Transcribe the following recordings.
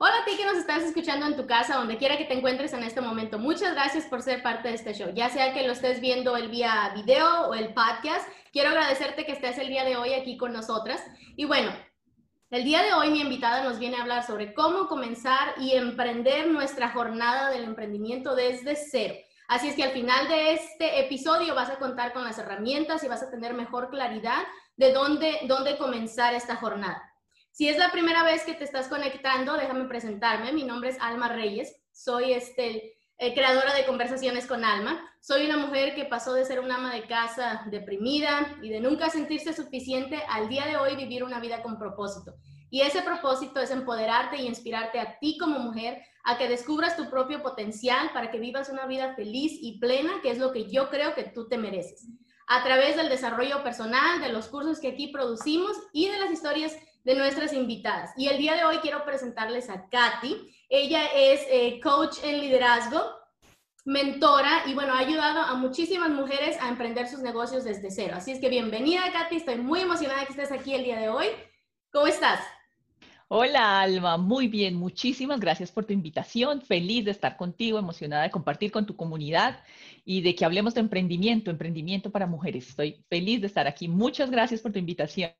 Hola a ti que nos estás escuchando en tu casa, donde quiera que te encuentres en este momento. Muchas gracias por ser parte de este show. Ya sea que lo estés viendo el vía video o el podcast, quiero agradecerte que estés el día de hoy aquí con nosotras. Y bueno, el día de hoy mi invitada nos viene a hablar sobre cómo comenzar y emprender nuestra jornada del emprendimiento desde cero. Así es que al final de este episodio vas a contar con las herramientas y vas a tener mejor claridad de dónde, dónde comenzar esta jornada. Si es la primera vez que te estás conectando, déjame presentarme. Mi nombre es Alma Reyes. Soy este, eh, creadora de Conversaciones con Alma. Soy una mujer que pasó de ser una ama de casa deprimida y de nunca sentirse suficiente al día de hoy vivir una vida con propósito. Y ese propósito es empoderarte y inspirarte a ti como mujer a que descubras tu propio potencial para que vivas una vida feliz y plena, que es lo que yo creo que tú te mereces. A través del desarrollo personal, de los cursos que aquí producimos y de las historias de nuestras invitadas. Y el día de hoy quiero presentarles a Katy. Ella es eh, coach en liderazgo, mentora y bueno, ha ayudado a muchísimas mujeres a emprender sus negocios desde cero. Así es que bienvenida Katy, estoy muy emocionada que estés aquí el día de hoy. ¿Cómo estás? Hola Alma, muy bien, muchísimas gracias por tu invitación, feliz de estar contigo, emocionada de compartir con tu comunidad y de que hablemos de emprendimiento, emprendimiento para mujeres. Estoy feliz de estar aquí, muchas gracias por tu invitación.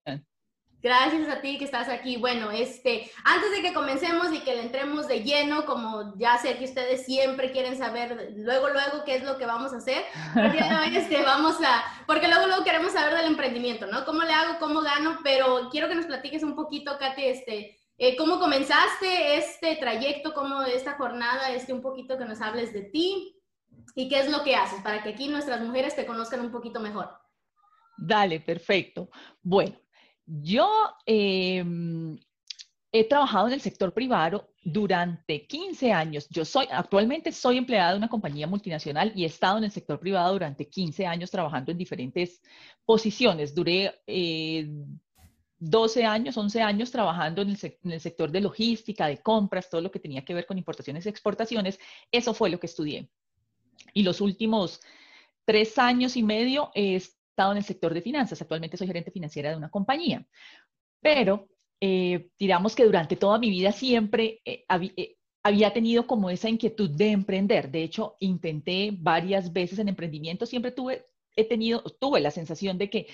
Gracias a ti que estás aquí. Bueno, este, antes de que comencemos y que le entremos de lleno, como ya sé que ustedes siempre quieren saber luego, luego qué es lo que vamos a hacer, este, vamos a, porque luego, luego queremos saber del emprendimiento, ¿no? ¿Cómo le hago? ¿Cómo gano? Pero quiero que nos platiques un poquito, Katy, este, eh, cómo comenzaste este trayecto, cómo esta jornada, este, un poquito que nos hables de ti y qué es lo que haces para que aquí nuestras mujeres te conozcan un poquito mejor. Dale, perfecto. Bueno, yo em, he trabajado en el sector privado durante 15 años. Yo soy, actualmente soy empleada de una compañía multinacional y he estado en el sector privado durante 15 años trabajando en diferentes posiciones. Duré 12 eh, años, 11 años trabajando en el, sector de logística, de compras, todo lo que tenía que ver con importaciones y exportaciones. Eso fue lo que estudié. Y los últimos tres años y medio es estado en el sector de finanzas. Actualmente soy gerente financiera de una compañía. Pero eh, digamos que durante toda mi vida siempre eh, eh, había tenido como esa inquietud de emprender. De hecho, intenté varias veces en emprendimiento. Siempre tuve, he tenido, tuve la sensación de que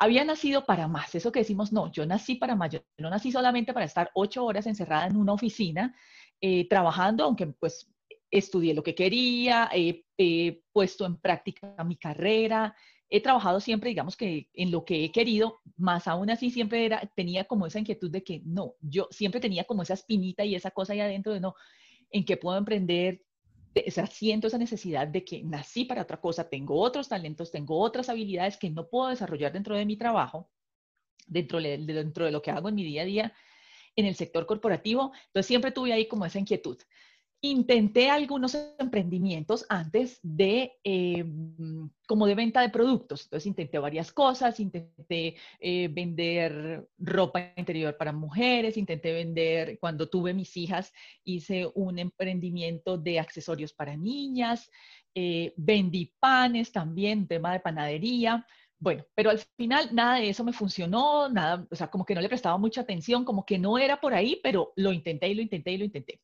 había nacido para más. Eso que decimos, no, yo nací para más. No nací solamente para estar ocho horas encerrada en una oficina trabajando, aunque pues estudié lo que quería, he puesto en práctica mi carrera, he trabajado siempre, digamos que en lo que he querido, más aún así siempre era, tenía como esa inquietud de que no, yo siempre tenía como esa espinita y esa cosa ahí adentro de no, en qué puedo emprender, o siento esa necesidad de que nací para otra cosa, tengo otros talentos, tengo otras habilidades que no puedo desarrollar dentro de mi trabajo, dentro de, dentro de lo que hago en mi día a día en el sector corporativo. Entonces siempre tuve ahí como esa inquietud intenté algunos emprendimientos antes de, eh, como de venta de productos. Entonces intenté varias cosas, intenté eh, vender ropa interior para mujeres, intenté vender, cuando tuve mis hijas, hice un emprendimiento de accesorios para niñas, eh, vendí panes también, tema de panadería. Bueno, pero al final nada de eso me funcionó, nada, o sea, como que no le prestaba mucha atención, como que no era por ahí, pero lo intenté y lo intenté y lo intenté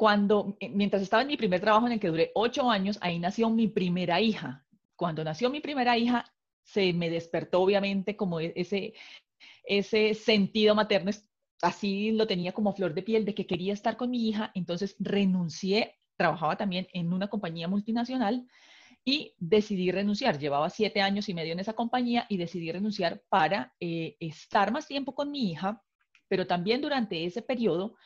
cuando, eh, mientras estaba en mi primer trabajo en el que duré ocho años, ahí nació mi primera hija. Cuando nació mi primera hija, se me despertó obviamente como e, ese, ese sentido materno, así lo tenía como flor de piel de que quería estar con mi hija, entonces renuncié, trabajaba también en una compañía multinacional y decidí renunciar. Llevaba siete años y medio en esa compañía y decidí renunciar para eh, estar más tiempo con mi hija, pero también durante ese periodo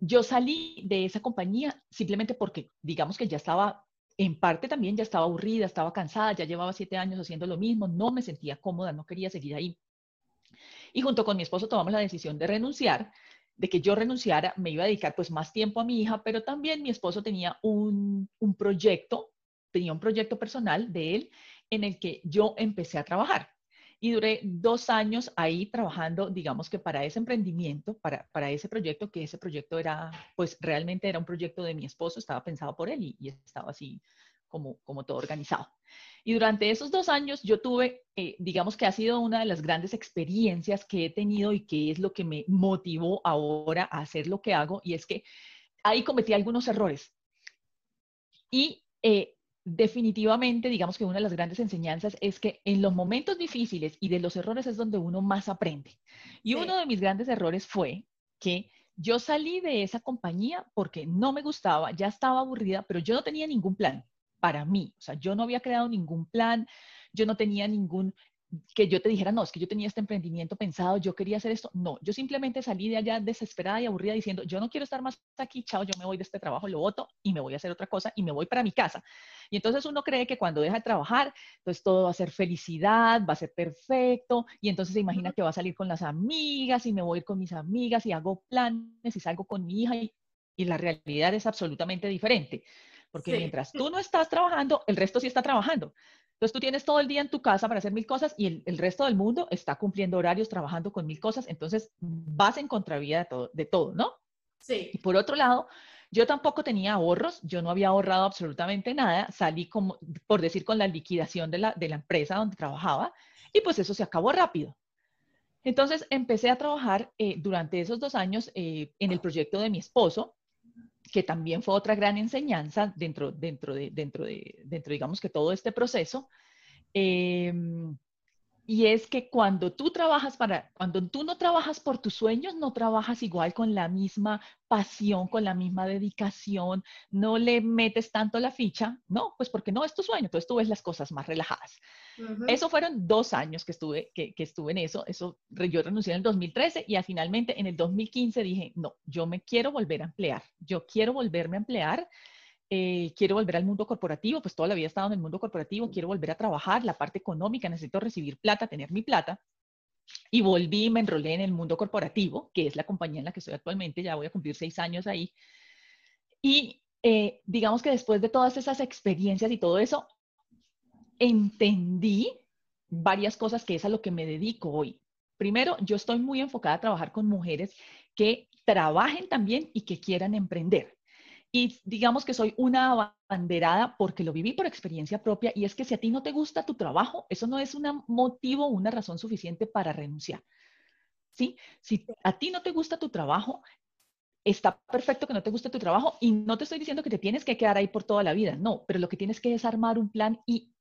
yo salí de esa compañía simplemente porque, digamos que ya estaba, en parte también ya estaba aburrida, estaba cansada, ya llevaba siete años haciendo lo mismo, no me sentía cómoda, no quería seguir ahí. Y junto con mi esposo tomamos la decisión de renunciar, de que yo renunciara, me iba a dedicar pues más tiempo a mi hija, pero también mi esposo tenía un, un proyecto, tenía un proyecto personal de él en el que yo empecé a trabajar y duré dos años ahí trabajando, digamos que para ese emprendimiento, para, para ese proyecto, que ese proyecto era, pues realmente era un proyecto de mi esposo, estaba pensado por él y, estaba así como, como todo organizado. Y durante esos dos años yo tuve, eh, digamos que ha sido una de las grandes experiencias que he tenido y que es lo que me motivó ahora a hacer lo que hago, y es que ahí cometí algunos errores. Y eh, definitivamente, digamos que una de las grandes enseñanzas es que en los momentos difíciles y de los errores es donde uno más aprende. Y uno de mis grandes errores fue que yo salí de esa compañía porque no me gustaba, ya estaba aburrida, pero yo no tenía ningún plan para mí. O sea, yo no había creado ningún plan, yo no tenía ningún que yo te dijera, no, es que yo tenía este emprendimiento pensado, yo quería hacer esto. No, yo simplemente salí de allá desesperada y aburrida diciendo, yo no quiero estar más aquí, chao, yo me voy de este trabajo, lo voto y me voy a hacer otra cosa y me voy para mi casa. Y entonces uno cree que cuando deja de trabajar, entonces todo va a ser felicidad, va a ser perfecto y entonces se imagina que va a salir con las amigas y me voy a ir con mis amigas y hago planes y salgo con mi hija y, y la realidad es absolutamente diferente. Porque mientras tú no estás trabajando, el resto sí está trabajando. Entonces tú tienes todo el día en tu casa para hacer mil cosas y el, resto del mundo está cumpliendo horarios, trabajando con mil cosas, entonces vas en contravía de todo, de todo, ¿no? Sí. Y por otro lado, yo tampoco tenía ahorros, yo no había ahorrado absolutamente nada, salí como, por decir, con la liquidación de la, de la empresa donde trabajaba y pues eso se acabó rápido. Entonces empecé a trabajar eh, durante esos dos años eh, en el proyecto de mi esposo, que también fue otra gran enseñanza dentro, dentro, de, dentro, de, dentro digamos que todo este proceso. Em, y es que cuando tú trabajas para, cuando tú no trabajas por tus sueños, no trabajas igual con la misma pasión, con la misma dedicación, no le metes tanto la ficha, no, pues porque no es tu sueño, entonces tú ves las cosas más relajadas. Eso fueron dos años que estuve, que, que, estuve en eso, eso yo renuncié en el 2013 y finalmente en el 2015 dije, no, yo me quiero volver a emplear, yo quiero volverme a emplear eh, quiero volver al mundo corporativo, pues toda la vida he estado en el mundo corporativo, quiero volver a trabajar, la parte económica, necesito recibir plata, tener mi plata. Y volví y me enrolé en el mundo corporativo, que es la compañía en la que estoy actualmente, ya voy a cumplir seis años ahí. Y eh, digamos que después de todas esas experiencias y todo eso, entendí varias cosas que es a lo que me dedico hoy. Primero, yo estoy muy enfocada a trabajar con mujeres que trabajen también y que quieran emprender. Y digamos que soy una abanderada porque lo viví por experiencia propia y es que si a ti no te gusta tu trabajo, eso no es un motivo una razón suficiente para renunciar. ¿Sí? Si a ti no te gusta tu trabajo, está perfecto que no te guste tu trabajo y no te estoy diciendo que te tienes que quedar ahí por toda la vida, no, pero lo que tienes que es armar un plan y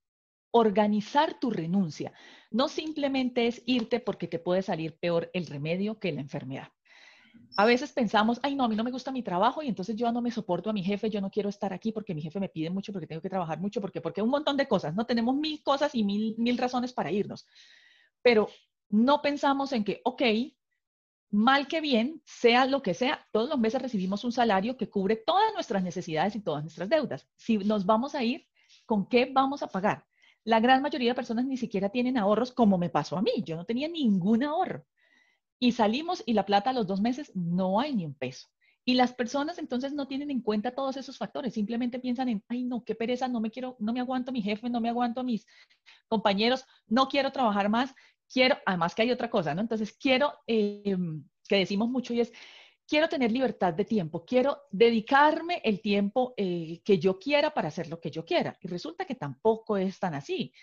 organizar tu renuncia. No simplemente es irte porque te puede salir peor el remedio que la enfermedad a veces pensamos, ay, no, a mí no me gusta mi trabajo y entonces yo no me soporto a mi jefe, yo no quiero estar aquí porque mi jefe me pide mucho, porque tengo que trabajar mucho, porque, porque un montón de cosas, ¿no? Tenemos mil cosas y mil, mil razones para irnos. Pero no pensamos en que, ok, mal que bien, sea lo que sea, todos los meses recibimos un salario que cubre todas nuestras necesidades y todas nuestras deudas. Si nos vamos a ir, ¿con qué vamos a pagar? La gran mayoría de personas ni siquiera tienen ahorros como me pasó a mí. Yo no tenía ningún ahorro y salimos y la plata a los dos meses no hay ni un peso. Y las personas entonces no tienen en cuenta todos esos factores, simplemente piensan en, ay no, qué pereza, no me quiero, no me aguanto a mi jefe, no me aguanto a mis compañeros, no quiero trabajar más, quiero, además que hay otra cosa, ¿no? Entonces quiero, em, que decimos mucho y es, quiero tener libertad de tiempo, quiero dedicarme el tiempo eh, que yo quiera para hacer lo que yo quiera. Y resulta que tampoco es tan así.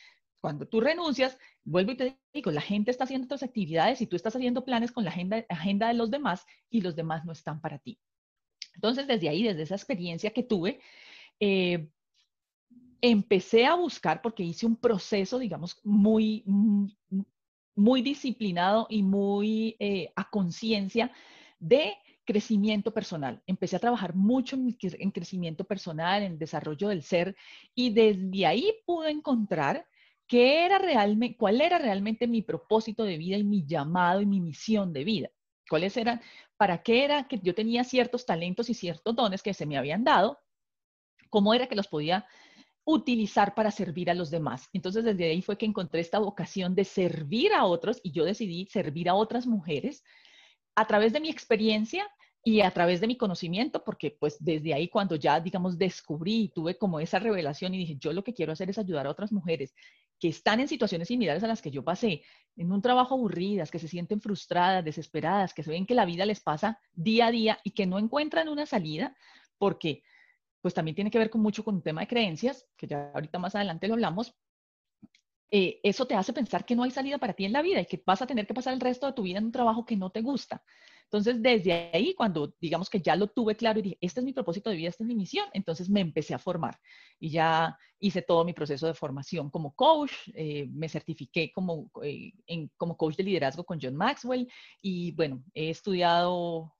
Cuando tú renuncias, vuelvo y te digo, la gente está haciendo otras actividades y tú estás haciendo planes con la agenda, agenda de los demás y los demás no están para ti. Entonces, desde ahí, desde esa experiencia que tuve, eh, empecé a buscar, porque hice un proceso, digamos, muy, muy disciplinado y muy eh, a conciencia de crecimiento personal. Empecé a trabajar mucho en, en, crecimiento personal, en desarrollo del ser, y desde ahí pude encontrar ¿Qué era realmente, cuál era realmente mi propósito de vida y mi llamado y mi misión de vida? cuáles eran, para qué era que yo tenía ciertos talentos y ciertos dones que se me habían dado, cómo era que los podía utilizar para servir a los demás. Entonces, desde ahí fue que encontré esta vocación de servir a otros y yo decidí servir a otras mujeres a través de mi experiencia y a través de mi conocimiento, porque pues desde ahí cuando ya, digamos, descubrí y tuve como esa revelación y dije, yo lo que quiero hacer es ayudar a otras mujeres que están en situaciones similares a las que yo pasé, en un trabajo aburridas, que se sienten frustradas, desesperadas, que se ven que la vida les pasa día a día y que no encuentran una salida, porque pues también tiene que ver con mucho con un tema de creencias, que ya ahorita más adelante lo hablamos, eh, eso te hace pensar que no hay salida para ti en la vida y que vas a tener que pasar el resto de tu vida en un trabajo que no te gusta. Entonces, desde ahí, cuando digamos que ya lo tuve claro y dije, este es mi propósito de vida, esta es mi misión, entonces me empecé a formar y ya hice todo mi proceso de formación como coach, eh, me certifiqué como, eh, como coach de liderazgo con John Maxwell y bueno, he estudiado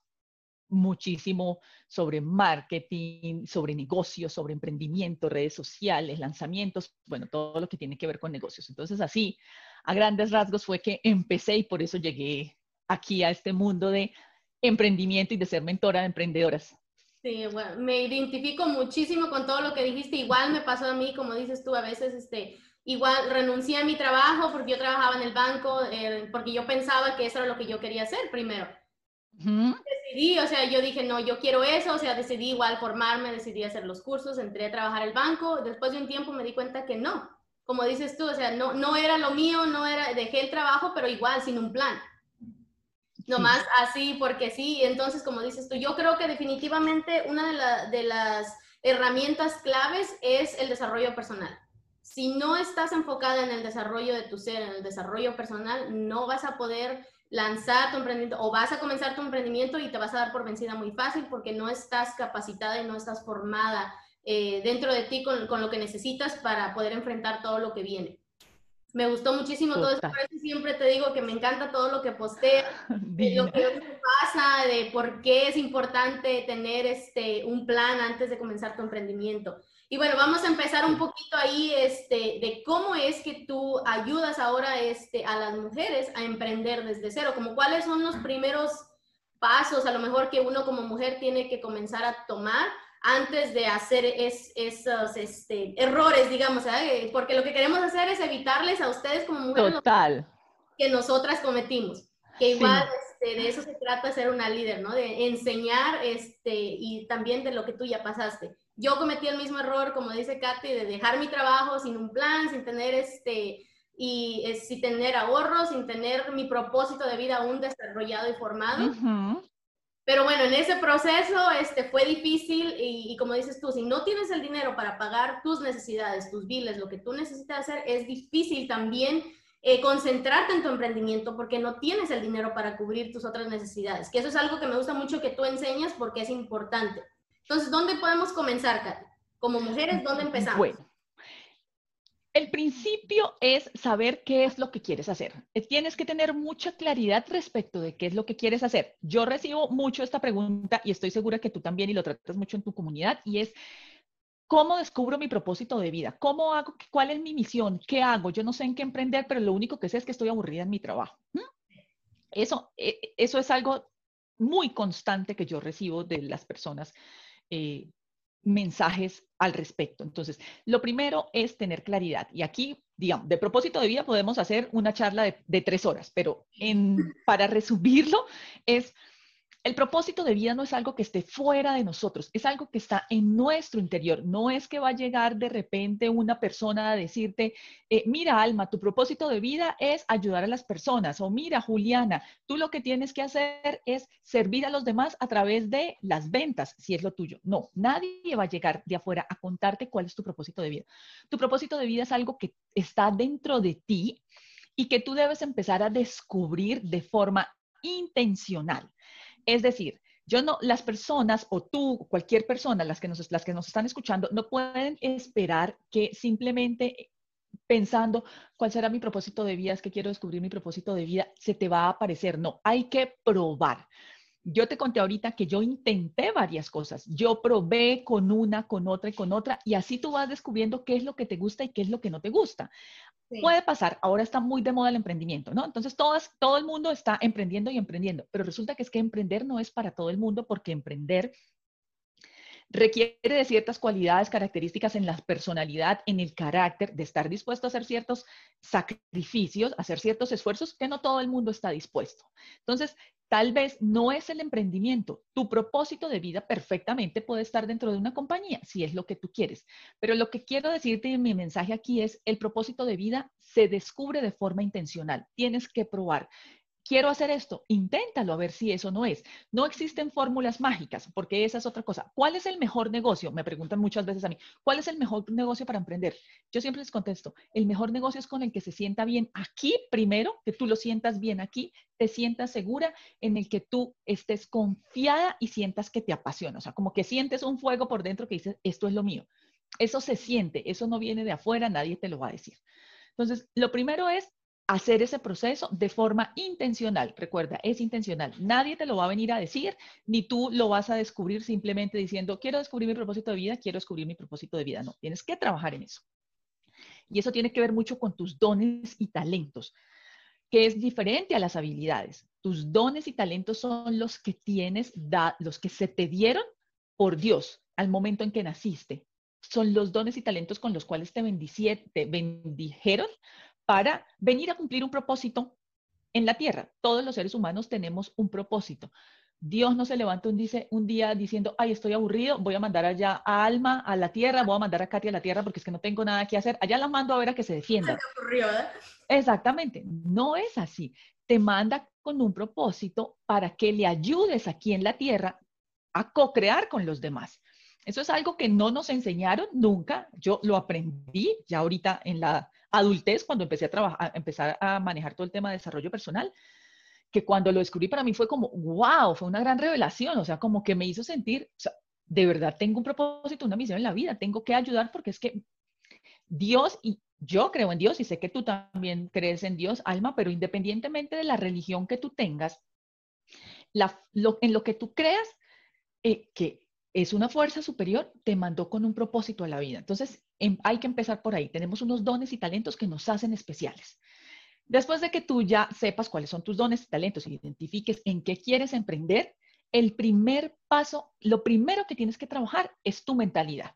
muchísimo sobre marketing, sobre negocios, sobre emprendimiento, redes sociales, lanzamientos, bueno, todo lo que tiene que ver con negocios. Entonces, así, a grandes rasgos fue que empecé y por eso llegué aquí a este mundo de emprendimiento y de ser mentora de emprendedoras. Sí, me identifico muchísimo con todo lo que dijiste. Igual me pasó a mí, como dices tú, a veces, este, igual renuncié a mi trabajo porque yo trabajaba en el banco, eh, porque yo pensaba que eso era lo que yo quería hacer primero Decidí, o sea, yo dije, no, yo quiero eso, o sea, decidí igual formarme, decidí hacer los cursos, entré a trabajar el banco, después de un tiempo me di cuenta que no, como dices tú, o sea, no, no era lo mío, no era, dejé el trabajo, pero igual, sin un plan. Nomás así, porque sí, entonces, como dices tú, yo creo que definitivamente una de, de las herramientas claves es el desarrollo personal. Si no estás enfocada en el desarrollo de tu ser, en el desarrollo personal, no vas a poder lanzar tu emprendimiento o vas a comenzar tu emprendimiento y te vas a dar por vencida muy fácil porque no estás capacitada y no estás formada eh, dentro de ti con, con, lo que necesitas para poder enfrentar todo lo que viene. Me gustó muchísimo todo eso, por eso siempre te digo que me encanta todo lo que posteas, de lo que pasa, de por qué es importante tener este, un plan antes de comenzar tu emprendimiento. Y bueno, vamos a empezar un poquito ahí este, de cómo es que tú ayudas ahora este, a las mujeres a emprender desde cero, como cuáles son los primeros pasos a lo mejor que uno como mujer tiene que comenzar a tomar antes de hacer esos este, errores, digamos, ¿eh? porque lo que queremos hacer es evitarles a ustedes como mujeres Total. que nosotras cometimos, que igual este, de eso se trata ser una líder, ¿no? De enseñar este, y también de lo que tú ya pasaste yo cometí el mismo error, como dice Katy, de dejar mi trabajo sin un plan, sin tener este y sin tener ahorros, sin tener mi propósito de vida aún desarrollado y formado. Pero bueno, en ese proceso este, fue difícil y, como dices tú, si no tienes el dinero para pagar tus necesidades, tus biles, lo que tú necesitas hacer, es difícil también eh, concentrarte en tu emprendimiento porque no tienes el dinero para cubrir tus otras necesidades. Que eso es algo que me gusta mucho que tú enseñas porque es importante. Entonces, ¿dónde podemos comenzar, Katy? Como mujeres, ¿dónde empezamos? Bueno, el principio es saber qué es lo que quieres hacer. Tienes que tener mucha claridad respecto de qué es lo que quieres hacer. Yo recibo mucho esta pregunta y estoy segura que tú también y lo tratas mucho en tu comunidad y es, ¿cómo descubro mi propósito de vida? ¿Cómo hago? ¿Cuál es mi misión? ¿Qué hago? Yo no sé en qué emprender, pero lo único que sé es que estoy aburrida en mi trabajo. Eso, eh, eso es algo muy constante que yo recibo de las personas eh, mensajes al respecto. Entonces, lo primero es tener claridad. Y aquí, digamos, de propósito de vida podemos hacer una charla de, tres horas, pero en, para resumirlo es el propósito de vida no es algo que esté fuera de nosotros, es algo que está en nuestro interior. No es que va a llegar de repente una persona a decirte, eh, mira Alma, tu propósito de vida es ayudar a las personas. O mira Juliana, tú lo que tienes que hacer es servir a los demás a través de las ventas, si es lo tuyo. No, nadie va a llegar de afuera a contarte cuál es tu propósito de vida. Tu propósito de vida es algo que está dentro de ti y que tú debes empezar a descubrir de forma intencional. Es decir, yo no, las personas o tú, cualquier persona, las que nos, las que nos están escuchando, no pueden esperar que simplemente pensando cuál será mi propósito de vida, es que quiero descubrir mi propósito de vida, se te va a aparecer. No, hay que probar. Yo te conté ahorita que yo intenté varias cosas. Yo probé con una, con otra y con otra, y así tú vas descubriendo qué es lo que te gusta y qué es lo que no te gusta. Puede pasar, ahora está muy de moda el emprendimiento, ¿no? Entonces todas, todo el mundo está emprendiendo y emprendiendo, pero resulta que es que emprender no es para todo el mundo porque emprender requiere de ciertas cualidades, características en la personalidad, en el carácter, de estar dispuesto a hacer ciertos sacrificios, a hacer ciertos esfuerzos que no todo el mundo está dispuesto. Entonces, tal vez no es el emprendimiento. Tu propósito de vida perfectamente puede estar dentro de una compañía, si es lo que tú quieres. Pero lo que quiero decirte en mi mensaje aquí es, el propósito de vida se descubre de forma intencional. Tienes que probar quiero hacer esto, inténtalo a ver si eso no es. No existen fórmulas mágicas, porque esa es otra cosa. ¿Cuál es el mejor negocio? Me preguntan muchas veces a mí, ¿cuál es el mejor negocio para emprender? Yo siempre les contesto, el mejor negocio es con el que se sienta bien aquí primero, que tú lo sientas bien aquí, te sientas segura, en el que tú estés confiada y sientas que te apasiona. O sea, como que sientes un fuego por dentro que dices, esto es lo mío. Eso se siente, eso no viene de afuera, nadie te lo va a decir. Entonces, lo primero es hacer ese proceso de forma intencional. Recuerda, es intencional. Nadie te lo va a venir a decir, ni tú lo vas a descubrir simplemente diciendo, quiero descubrir mi propósito de vida, quiero descubrir mi propósito de vida. No, tienes que trabajar en eso. Y eso tiene que ver mucho con tus dones y talentos, que es diferente a las habilidades. Tus dones y talentos son los que tienes, los que se te dieron por Dios al momento en que naciste. Son los dones y talentos con los cuales te, te bendijeron para venir a cumplir un propósito en la tierra. Todos los seres humanos tenemos un propósito. Dios no se levanta un, dice, un día diciendo, ay, estoy aburrido, voy a mandar allá a Alma a la tierra, voy a mandar a Katia a la tierra porque es que no tengo nada que hacer. Allá la mando a ver a que se defienda. Exactamente, no es así. Te manda con un propósito para que le ayudes aquí en la tierra a co-crear con los demás. Eso es algo que no nos enseñaron nunca. Yo lo aprendí ya ahorita en la adultez, cuando empecé a trabajar, a empezar a manejar todo el tema de desarrollo personal, que cuando lo descubrí para mí fue como, wow, fue una gran revelación, o sea, como que me hizo sentir, de verdad tengo un propósito, una misión en la vida, tengo que ayudar porque es que Dios, y yo creo en Dios y sé que tú también crees en Dios, Alma, pero independientemente de la religión que tú tengas, en lo que tú creas, eh, que es una fuerza superior, te mandó con un propósito a la vida. Entonces, em, hay que empezar por ahí. Tenemos unos dones y talentos que nos hacen especiales. Después de que tú ya sepas cuáles son tus dones y talentos y identifiques en qué quieres emprender, el primer paso, lo primero que tienes que trabajar es tu mentalidad.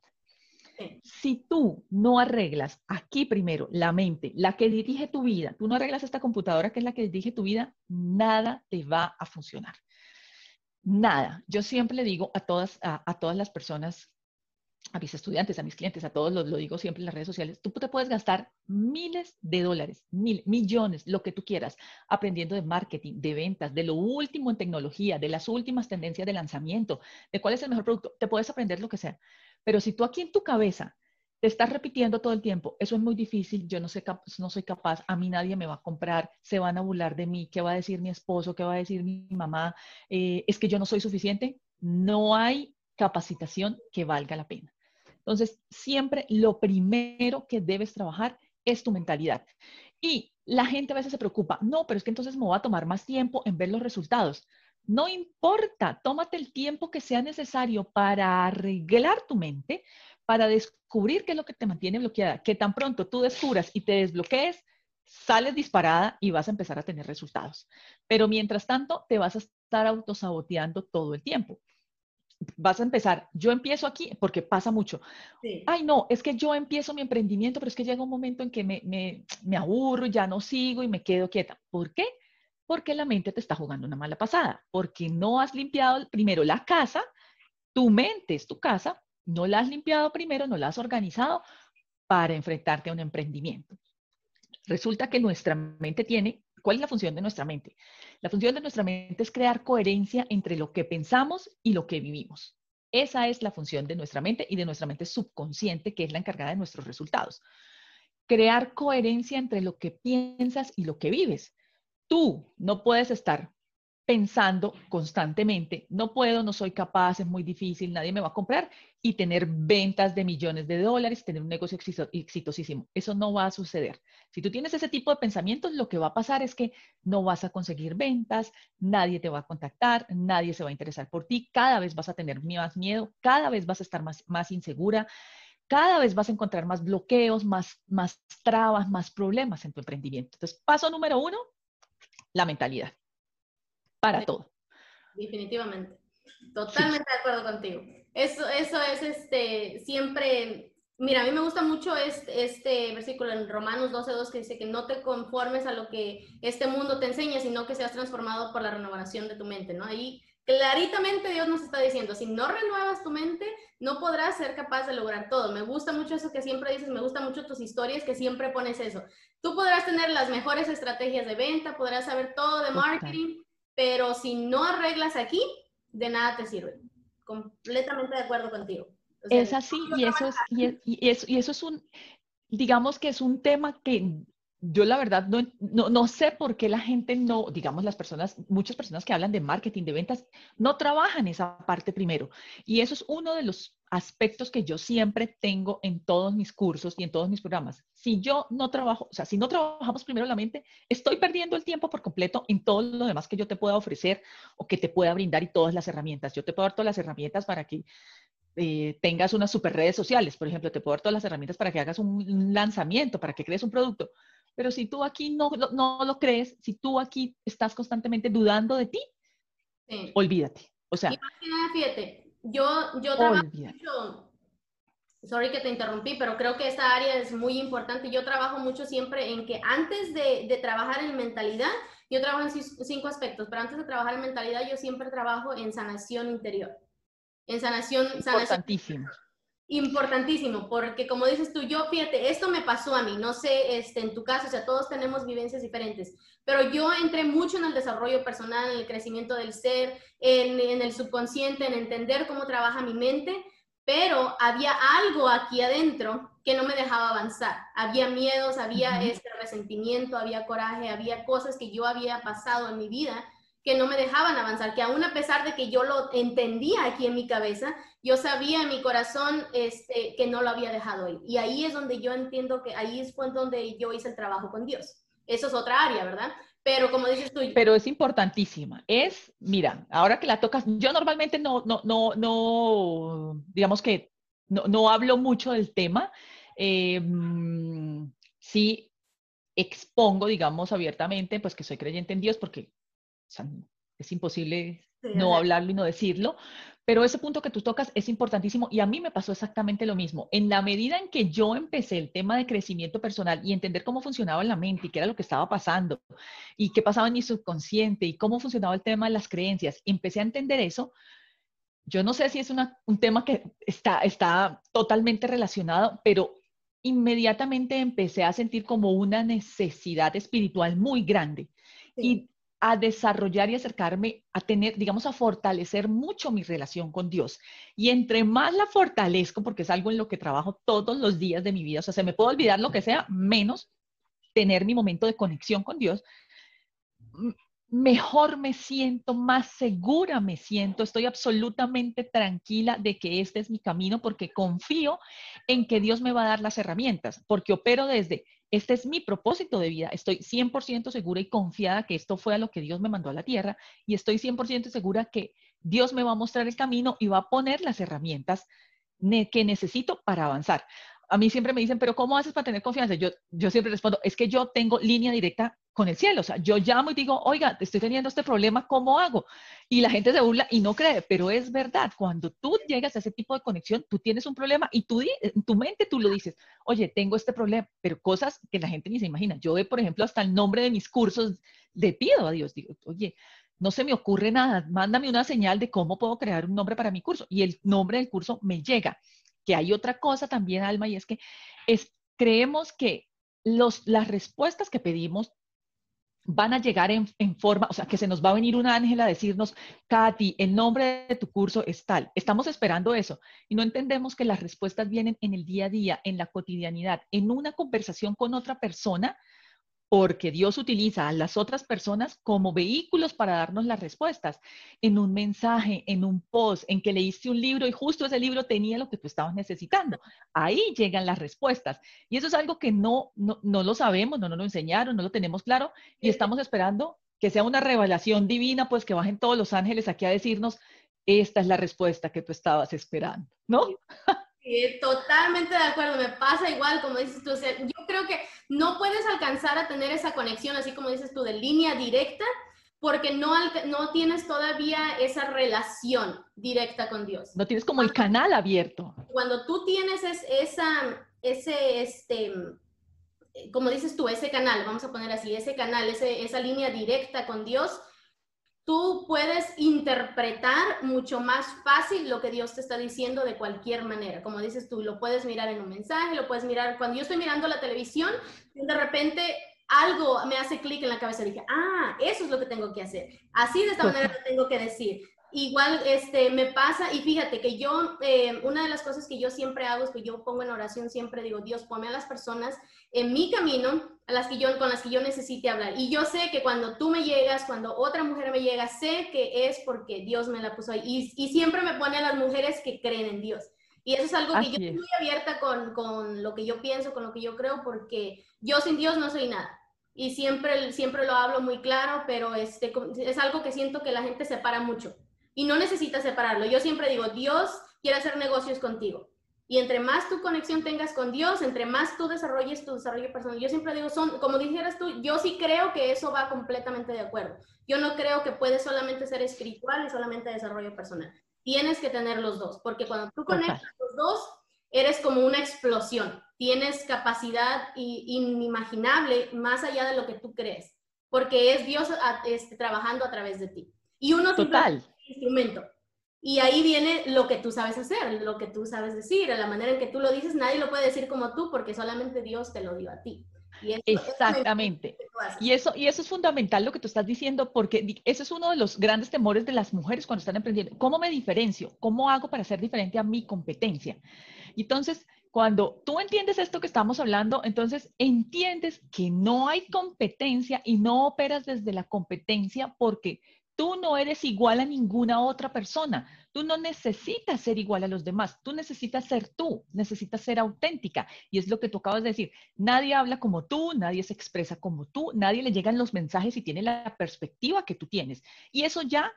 Si tú no arreglas aquí primero la mente, la que dirige tu vida, tú no arreglas esta computadora que es la que dirige tu vida, nada te va a funcionar. Nada. Yo siempre le digo a todas, a, todas las personas, a mis estudiantes, a mis clientes, a todos, lo, lo, digo siempre en las redes sociales, tú te puedes gastar miles de dólares, mil, millones, lo que tú quieras, aprendiendo de marketing, de ventas, de lo último en tecnología, de las últimas tendencias de lanzamiento, de cuál es el mejor producto, te puedes aprender lo que sea. Pero si tú aquí en tu cabeza te estás repitiendo todo el tiempo, eso es muy difícil, yo no, sé, no soy capaz, a mí nadie me va a comprar, se van a burlar de mí, ¿qué va a decir mi esposo? ¿Qué va a decir mi mamá? Eh, ¿Es que yo no soy suficiente? No hay capacitación que valga la pena. Entonces, siempre lo primero que debes trabajar es tu mentalidad. Y la gente a veces se preocupa, no, pero es que entonces me va a tomar más tiempo en ver los resultados. No importa, tómate el tiempo que sea necesario para arreglar tu mente, para descubrir qué es lo que te mantiene bloqueada, que tan pronto tú descubras y te desbloquees, sales disparada y vas a empezar a tener resultados. Pero mientras tanto, te vas a estar autosaboteando todo el tiempo. Vas a empezar, yo empiezo aquí, porque pasa mucho. Ay, no, es que yo empiezo mi emprendimiento, pero es que llega un momento en que me, me, me aburro, ya no sigo y me quedo quieta. ¿Por qué? Porque la mente te está jugando una mala pasada, porque no has limpiado primero la casa, tu mente es tu casa, no la has limpiado primero, no la has organizado para enfrentarte a un emprendimiento. Resulta que nuestra mente tiene, ¿cuál es la función de nuestra mente? La función de nuestra mente es crear coherencia entre lo que pensamos y lo que vivimos. Esa es la función de nuestra mente y de nuestra mente subconsciente, que es la encargada de nuestros resultados. Crear coherencia entre lo que piensas y lo que vives. Tú no puedes estar pensando constantemente, no puedo, no soy capaz, es muy difícil, nadie me va a comprar y tener ventas de millones de dólares, tener un negocio exitosísimo. Eso no va a suceder. Si tú tienes ese tipo de pensamientos, lo que va a pasar es que no vas a conseguir ventas, nadie te va a contactar, nadie se va a interesar por ti, cada vez vas a tener más miedo, cada vez vas a estar más, insegura, cada vez vas a encontrar más bloqueos, más, más trabas, más problemas en tu emprendimiento. Entonces, paso número uno, la mentalidad para todo. Definitivamente. Totalmente de acuerdo contigo. Eso, eso es este, siempre, mira, a mí me gusta mucho este, este versículo en Romanos 12.2 que dice que no te conformes a lo que este mundo te enseña, sino que seas transformado por la renovación de tu mente, ¿no? Ahí claritamente Dios nos está diciendo, si no renuevas tu mente, no podrás ser capaz de lograr todo. Me gusta mucho eso que siempre dices, me gusta mucho tus historias que siempre pones eso. Tú podrás tener las mejores estrategias de venta, podrás saber todo de marketing, pero si no arreglas aquí, de nada te sirve. Completamente de acuerdo contigo. es así y eso es, y, eso, y eso es un, digamos que es un tema que yo la verdad no, no, no, sé por qué la gente no, digamos las personas, muchas personas que hablan de marketing, de ventas, no trabajan esa parte primero. Y eso es uno de los aspectos que yo siempre tengo en todos mis cursos y en todos mis programas. Si yo no trabajo, o sea, si no trabajamos primero la mente, estoy perdiendo el tiempo por completo en todo lo demás que yo te pueda ofrecer o que te pueda brindar y todas las herramientas. Yo te puedo dar todas las herramientas para que eh, tengas unas super redes sociales, por ejemplo, te puedo dar todas las herramientas para que hagas un lanzamiento, para que crees un producto. Pero si tú aquí no, no, lo crees, si tú aquí estás constantemente dudando de ti, olvídate. O sea, fíjate, yo, yo trabajo mucho, sorry que te interrumpí, pero creo que esta área es muy importante. Yo trabajo mucho siempre en que antes de, de trabajar en mentalidad, yo trabajo en cinco aspectos, pero antes de trabajar en mentalidad, yo siempre trabajo en sanación interior. En sanación, Importantísimo. Importantísimo, porque como dices tú, yo, fíjate, esto me pasó a mí, no sé, este, en tu caso, o sea, todos tenemos vivencias diferentes, pero yo entré mucho en el desarrollo personal, en el crecimiento del ser, en, en el subconsciente, en entender cómo trabaja mi mente, pero había algo aquí adentro que no me dejaba avanzar. Había miedos, había este resentimiento, había coraje, había cosas que yo había pasado en mi vida que no me dejaban avanzar, que aún a pesar de que yo lo entendía aquí en mi cabeza, yo sabía en mi corazón este, que no lo había dejado ir. Y ahí es donde yo entiendo que ahí fue donde yo hice el trabajo con Dios. Eso es otra área, ¿verdad? Pero como dices tú... Pero es importantísima. Es, mira, ahora que la tocas, yo normalmente no, no, no, no digamos que no, no hablo mucho del tema. Eh, sí expongo, digamos, abiertamente, pues que soy creyente en Dios, porque es imposible no hablarlo y no decirlo, pero ese punto que tú tocas es importantísimo y a mí me pasó exactamente lo mismo. En la medida en que yo empecé el tema de crecimiento personal y entender cómo funcionaba la mente y qué era lo que estaba pasando y qué pasaba en mi subconsciente y cómo funcionaba el tema de las creencias, empecé a entender eso. Yo no sé si es un tema que está, está totalmente relacionado, pero inmediatamente empecé a sentir como una necesidad espiritual muy grande. Y a desarrollar y acercarme a tener, digamos, a fortalecer mucho mi relación con Dios. Y entre más la fortalezco, porque es algo en lo que trabajo todos los días de mi vida, o sea, se me puede olvidar lo que sea, menos tener mi momento de conexión con Dios, mejor me siento, más segura me siento, estoy absolutamente tranquila de que este es mi camino porque confío en que Dios me va a dar las herramientas, porque opero desde este es mi propósito de vida. Estoy 100% segura y confiada que esto fue a lo que Dios me mandó a la tierra y estoy 100% segura que Dios me va a mostrar el camino y va a poner las herramientas que necesito para avanzar a mí siempre me dicen, pero ¿cómo haces para tener confianza? Yo, yo siempre respondo, es que yo tengo línea directa con el cielo. O sea, yo llamo y digo, oiga, estoy teniendo este problema, ¿cómo hago? Y la gente se burla y no cree, pero es verdad. Cuando tú llegas a ese tipo de conexión, tú tienes un problema y tú, en tu mente tú lo dices, oye, tengo este problema, pero cosas que la gente ni se imagina. Yo, por ejemplo, hasta el nombre de mis cursos le pido a Dios, digo, oye, no se me ocurre nada, mándame una señal de cómo puedo crear un nombre para mi curso. Y el nombre del curso me llega que hay otra cosa también, Alma, y es que es, creemos que los, las respuestas que pedimos van a llegar en, forma, o sea, que se nos va a venir un ángel a decirnos, Katy, el nombre de tu curso es tal. Estamos esperando eso y no entendemos que las respuestas vienen en el día a día, en la cotidianidad, en una conversación con otra persona porque Dios utiliza a las otras personas como vehículos para darnos las respuestas. En un mensaje, en un post, en que leíste un libro y justo ese libro tenía lo que tú estabas necesitando. Ahí llegan las respuestas. Y eso es algo que no, no, lo sabemos, no nos lo enseñaron, no lo tenemos claro y estamos esperando que sea una revelación divina, pues que bajen todos los ángeles aquí a decirnos, esta es la respuesta que tú estabas esperando, ¿no? totalmente de acuerdo, me pasa igual, como dices tú, yo creo que no puedes alcanzar a tener esa conexión, así como dices tú, de línea directa, porque no, no tienes todavía esa relación directa con Dios. No tienes como el canal abierto. Cuando tú tienes esa, ese, este, como dices tú, ese canal, vamos a poner así, ese canal, ese, esa línea directa con Dios, tú puedes interpretar mucho más fácil lo que Dios te está diciendo de cualquier manera. Como dices tú, lo puedes mirar en un mensaje, lo puedes mirar cuando yo estoy mirando la televisión, de repente algo me hace clic en la cabeza y dije, ah, eso es lo que tengo que hacer. Así de esta manera lo tengo que decir. Igual este, me pasa, y fíjate que yo, eh, una de las cosas que yo siempre hago es que yo pongo en oración, siempre digo, Dios, ponme a las personas en mi camino a las que yo, con las que yo necesite hablar. Y yo sé que cuando tú me llegas, cuando otra mujer me llega, sé que es porque Dios me la puso ahí. Y, y siempre me pone a las mujeres que creen en Dios. Y eso es algo que yo estoy muy abierta con, con, lo que yo pienso, con lo que yo creo, porque yo sin Dios no soy nada. Y siempre, siempre lo hablo muy claro, pero este, es algo que siento que la gente separa mucho y no necesitas separarlo. Yo siempre digo, Dios quiere hacer negocios contigo. Y entre más tu conexión tengas con Dios, entre más tú desarrolles tu desarrollo personal, yo siempre digo, son, como dijeras tú, yo sí creo que eso va completamente de acuerdo. Yo no creo que puedes solamente ser espiritual y solamente desarrollo personal. Tienes que tener los dos, porque cuando tú conectas los dos, eres como una explosión. Tienes capacidad inimaginable más allá de lo que tú crees, porque es Dios este, trabajando a través de ti. Y uno Total instrumento. Y ahí viene lo que tú sabes hacer, lo que tú sabes decir, la manera en que tú lo dices, nadie lo puede decir como tú porque solamente Dios te lo dio a ti. Exactamente. y eso, y eso es fundamental lo que tú estás diciendo, porque eso es uno de los grandes temores de las mujeres cuando están emprendiendo. ¿Cómo me diferencio? ¿Cómo hago para ser diferente a mi competencia? Entonces, cuando tú entiendes esto que estamos hablando, entonces entiendes que no hay competencia y no operas desde la competencia porque Tú no eres igual a ninguna otra persona. Tú no necesitas ser igual a los demás. Tú necesitas ser tú, necesitas ser auténtica. Y es lo que tú acabas de decir. Nadie habla como tú, nadie se expresa como tú, nadie le llegan los mensajes y tiene la perspectiva que tú tienes. Y eso ya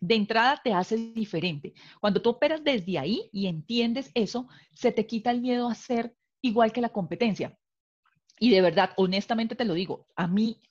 de entrada te hace diferente. Cuando tú operas desde ahí y entiendes eso, se te quita el miedo a ser igual que la competencia. Y de verdad, honestamente te lo digo, a mí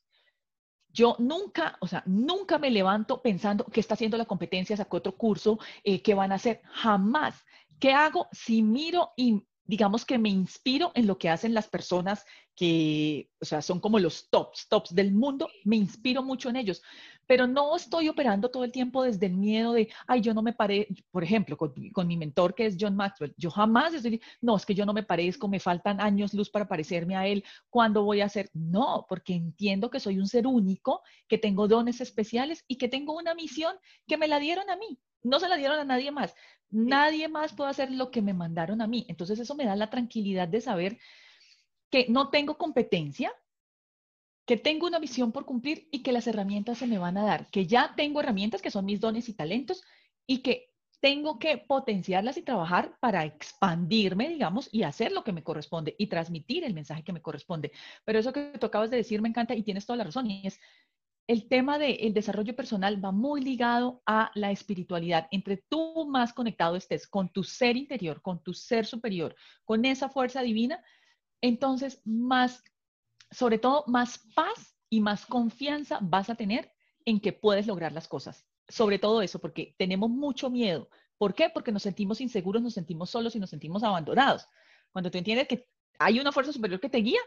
yo nunca, o sea, nunca me levanto pensando qué está haciendo la competencia, sacó otro curso, eh, qué van a hacer, jamás. ¿Qué hago si miro y digamos que me inspiro en lo que hacen las personas que, o sea, son como los tops, tops del mundo, me inspiro mucho en ellos, pero no estoy operando todo el tiempo desde el miedo de, ay, yo no me paré, por ejemplo, con, mi mentor que es John Maxwell, yo jamás estoy, no, es que yo no me parezco, me faltan años luz para parecerme a él, ¿cuándo voy a hacer? No, porque entiendo que soy un ser único, que tengo dones especiales y que tengo una misión que me la dieron a mí, no se la dieron a nadie más. Nadie más puede hacer lo que me mandaron a mí. Entonces eso me da la tranquilidad de saber que no tengo competencia, que tengo una visión por cumplir y que las herramientas se me van a dar, que ya tengo herramientas que son mis dones y talentos y que tengo que potenciarlas y trabajar para expandirme, digamos, y hacer lo que me corresponde y transmitir el mensaje que me corresponde. Pero eso que tú acabas de decir me encanta y tienes toda la razón y es el tema del desarrollo personal va muy ligado a la espiritualidad. Entre tú más conectado estés con tu ser interior, con tu ser superior, con esa fuerza divina, entonces más, sobre todo, más paz y más confianza vas a tener en que puedes lograr las cosas. Sobre todo eso, porque tenemos mucho miedo. ¿Por qué? Porque nos sentimos inseguros, nos sentimos solos y nos sentimos abandonados. Cuando tú entiendes que hay una fuerza superior que te guía,